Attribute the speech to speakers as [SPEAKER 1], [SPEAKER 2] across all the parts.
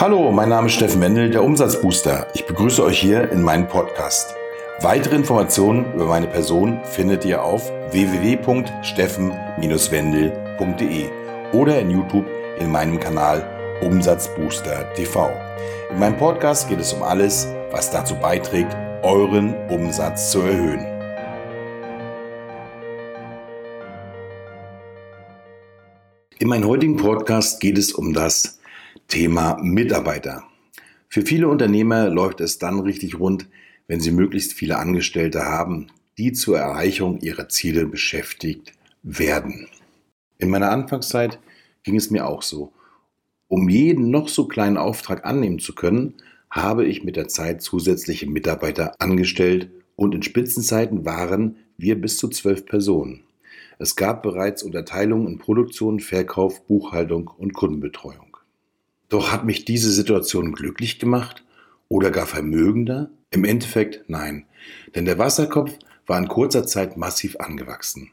[SPEAKER 1] Hallo, mein Name ist Steffen Wendel, der Umsatzbooster. Ich begrüße euch hier in meinem Podcast. Weitere Informationen über meine Person findet ihr auf www.steffen-wendel.de oder in YouTube in meinem Kanal Umsatzbooster TV. In meinem Podcast geht es um alles, was dazu beiträgt, euren Umsatz zu erhöhen. In meinem heutigen Podcast geht es um das Thema Mitarbeiter. Für viele Unternehmer läuft es dann richtig rund, wenn sie möglichst viele Angestellte haben, die zur Erreichung ihrer Ziele beschäftigt werden. In meiner Anfangszeit ging es mir auch so. Um jeden noch so kleinen Auftrag annehmen zu können, habe ich mit der Zeit zusätzliche Mitarbeiter angestellt und in Spitzenzeiten waren wir bis zu zwölf Personen. Es gab bereits Unterteilungen in Produktion, Verkauf, Buchhaltung und Kundenbetreuung. Doch hat mich diese Situation glücklich gemacht oder gar vermögender? Im Endeffekt nein, denn der Wasserkopf war in kurzer Zeit massiv angewachsen.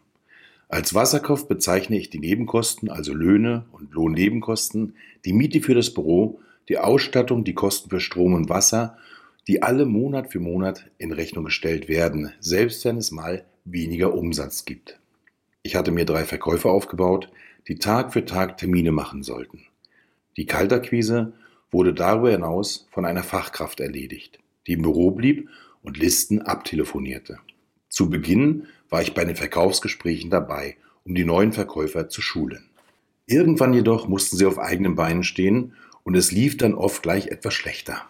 [SPEAKER 1] Als Wasserkopf bezeichne ich die Nebenkosten, also Löhne und Lohnnebenkosten, die Miete für das Büro, die Ausstattung, die Kosten für Strom und Wasser, die alle Monat für Monat in Rechnung gestellt werden, selbst wenn es mal weniger Umsatz gibt. Ich hatte mir drei Verkäufer aufgebaut, die Tag für Tag Termine machen sollten. Die Kaltakquise wurde darüber hinaus von einer Fachkraft erledigt, die im Büro blieb und Listen abtelefonierte. Zu Beginn war ich bei den Verkaufsgesprächen dabei, um die neuen Verkäufer zu schulen. Irgendwann jedoch mussten sie auf eigenen Beinen stehen und es lief dann oft gleich etwas schlechter.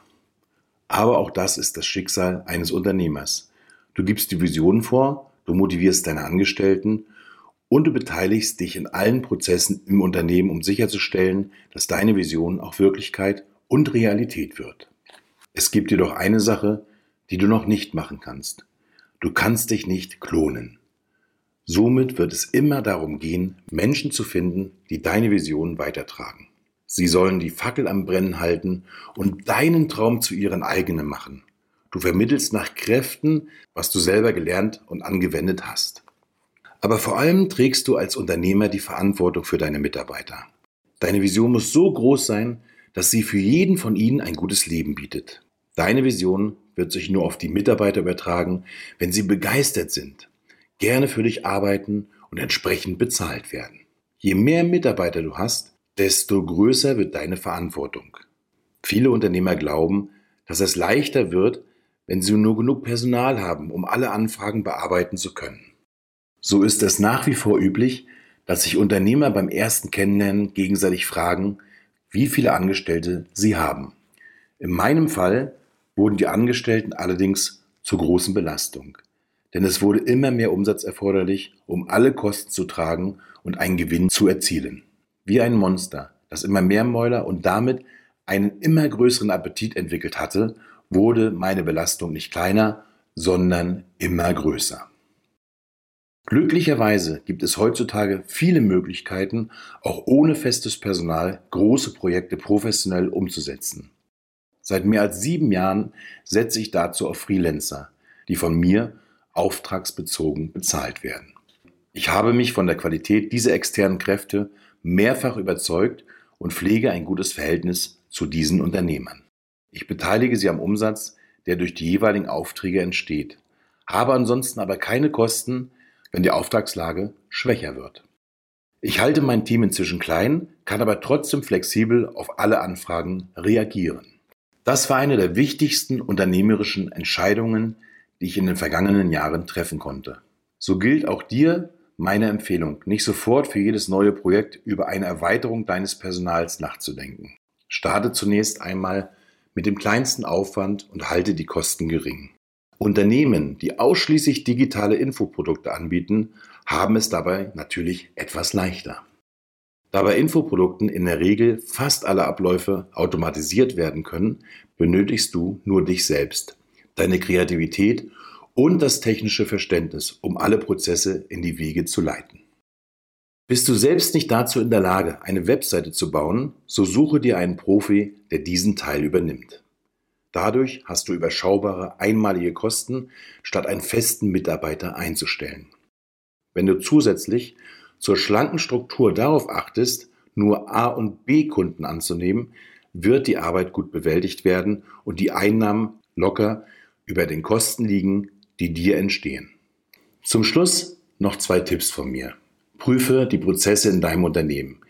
[SPEAKER 1] Aber auch das ist das Schicksal eines Unternehmers. Du gibst die Vision vor, du motivierst deine Angestellten und du beteiligst dich in allen Prozessen im Unternehmen, um sicherzustellen, dass deine Vision auch Wirklichkeit und Realität wird. Es gibt jedoch eine Sache, die du noch nicht machen kannst. Du kannst dich nicht klonen. Somit wird es immer darum gehen, Menschen zu finden, die deine Vision weitertragen. Sie sollen die Fackel am Brennen halten und deinen Traum zu ihren eigenen machen. Du vermittelst nach Kräften, was du selber gelernt und angewendet hast. Aber vor allem trägst du als Unternehmer die Verantwortung für deine Mitarbeiter. Deine Vision muss so groß sein, dass sie für jeden von ihnen ein gutes Leben bietet. Deine Vision wird sich nur auf die Mitarbeiter übertragen, wenn sie begeistert sind, gerne für dich arbeiten und entsprechend bezahlt werden. Je mehr Mitarbeiter du hast, desto größer wird deine Verantwortung. Viele Unternehmer glauben, dass es leichter wird, wenn sie nur genug Personal haben, um alle Anfragen bearbeiten zu können. So ist es nach wie vor üblich, dass sich Unternehmer beim ersten Kennenlernen gegenseitig fragen, wie viele Angestellte sie haben. In meinem Fall wurden die Angestellten allerdings zur großen Belastung. Denn es wurde immer mehr Umsatz erforderlich, um alle Kosten zu tragen und einen Gewinn zu erzielen. Wie ein Monster, das immer mehr Mäuler und damit einen immer größeren Appetit entwickelt hatte, wurde meine Belastung nicht kleiner, sondern immer größer. Glücklicherweise gibt es heutzutage viele Möglichkeiten, auch ohne festes Personal große Projekte professionell umzusetzen. Seit mehr als sieben Jahren setze ich dazu auf Freelancer, die von mir auftragsbezogen bezahlt werden. Ich habe mich von der Qualität dieser externen Kräfte mehrfach überzeugt und pflege ein gutes Verhältnis zu diesen Unternehmern. Ich beteilige sie am Umsatz, der durch die jeweiligen Aufträge entsteht, habe ansonsten aber keine Kosten, wenn die Auftragslage schwächer wird. Ich halte mein Team inzwischen klein, kann aber trotzdem flexibel auf alle Anfragen reagieren. Das war eine der wichtigsten unternehmerischen Entscheidungen, die ich in den vergangenen Jahren treffen konnte. So gilt auch dir meine Empfehlung, nicht sofort für jedes neue Projekt über eine Erweiterung deines Personals nachzudenken. Starte zunächst einmal mit dem kleinsten Aufwand und halte die Kosten gering. Unternehmen, die ausschließlich digitale Infoprodukte anbieten, haben es dabei natürlich etwas leichter. Da bei Infoprodukten in der Regel fast alle Abläufe automatisiert werden können, benötigst du nur dich selbst, deine Kreativität und das technische Verständnis, um alle Prozesse in die Wege zu leiten. Bist du selbst nicht dazu in der Lage, eine Webseite zu bauen, so suche dir einen Profi, der diesen Teil übernimmt. Dadurch hast du überschaubare einmalige Kosten, statt einen festen Mitarbeiter einzustellen. Wenn du zusätzlich zur schlanken Struktur darauf achtest, nur A- und B-Kunden anzunehmen, wird die Arbeit gut bewältigt werden und die Einnahmen locker über den Kosten liegen, die dir entstehen. Zum Schluss noch zwei Tipps von mir. Prüfe die Prozesse in deinem Unternehmen.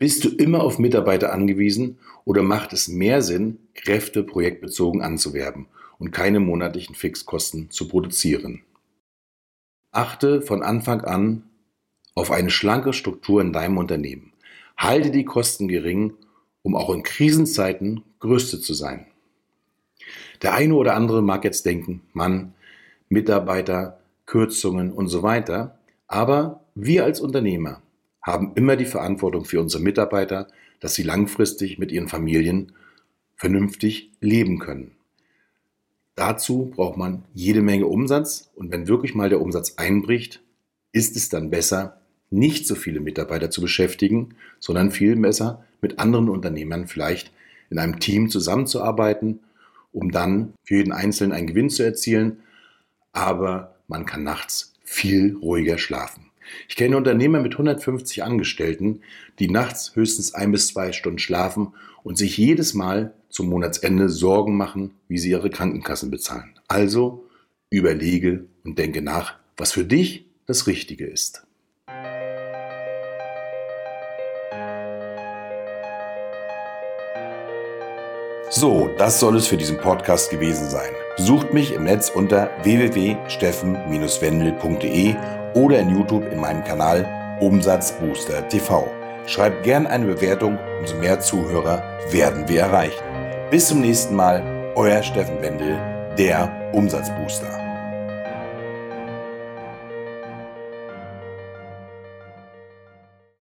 [SPEAKER 1] Bist du immer auf Mitarbeiter angewiesen oder macht es mehr Sinn, Kräfte projektbezogen anzuwerben und keine monatlichen Fixkosten zu produzieren? Achte von Anfang an auf eine schlanke Struktur in deinem Unternehmen. Halte die Kosten gering, um auch in Krisenzeiten gerüstet zu sein. Der eine oder andere mag jetzt denken, Mann, Mitarbeiter, Kürzungen und so weiter. Aber wir als Unternehmer haben immer die Verantwortung für unsere Mitarbeiter, dass sie langfristig mit ihren Familien vernünftig leben können. Dazu braucht man jede Menge Umsatz und wenn wirklich mal der Umsatz einbricht, ist es dann besser, nicht so viele Mitarbeiter zu beschäftigen, sondern viel besser mit anderen Unternehmern vielleicht in einem Team zusammenzuarbeiten, um dann für jeden Einzelnen einen Gewinn zu erzielen, aber man kann nachts viel ruhiger schlafen. Ich kenne Unternehmer mit 150 Angestellten, die nachts höchstens ein bis zwei Stunden schlafen und sich jedes Mal zum Monatsende Sorgen machen, wie sie ihre Krankenkassen bezahlen. Also überlege und denke nach, was für dich das Richtige ist. So, das soll es für diesen Podcast gewesen sein. Besucht mich im Netz unter www.steffen-wendel.de oder in YouTube in meinem Kanal Umsatzbooster TV. Schreibt gern eine Bewertung, umso mehr Zuhörer werden wir erreichen. Bis zum nächsten Mal, euer Steffen Wendel, der Umsatzbooster.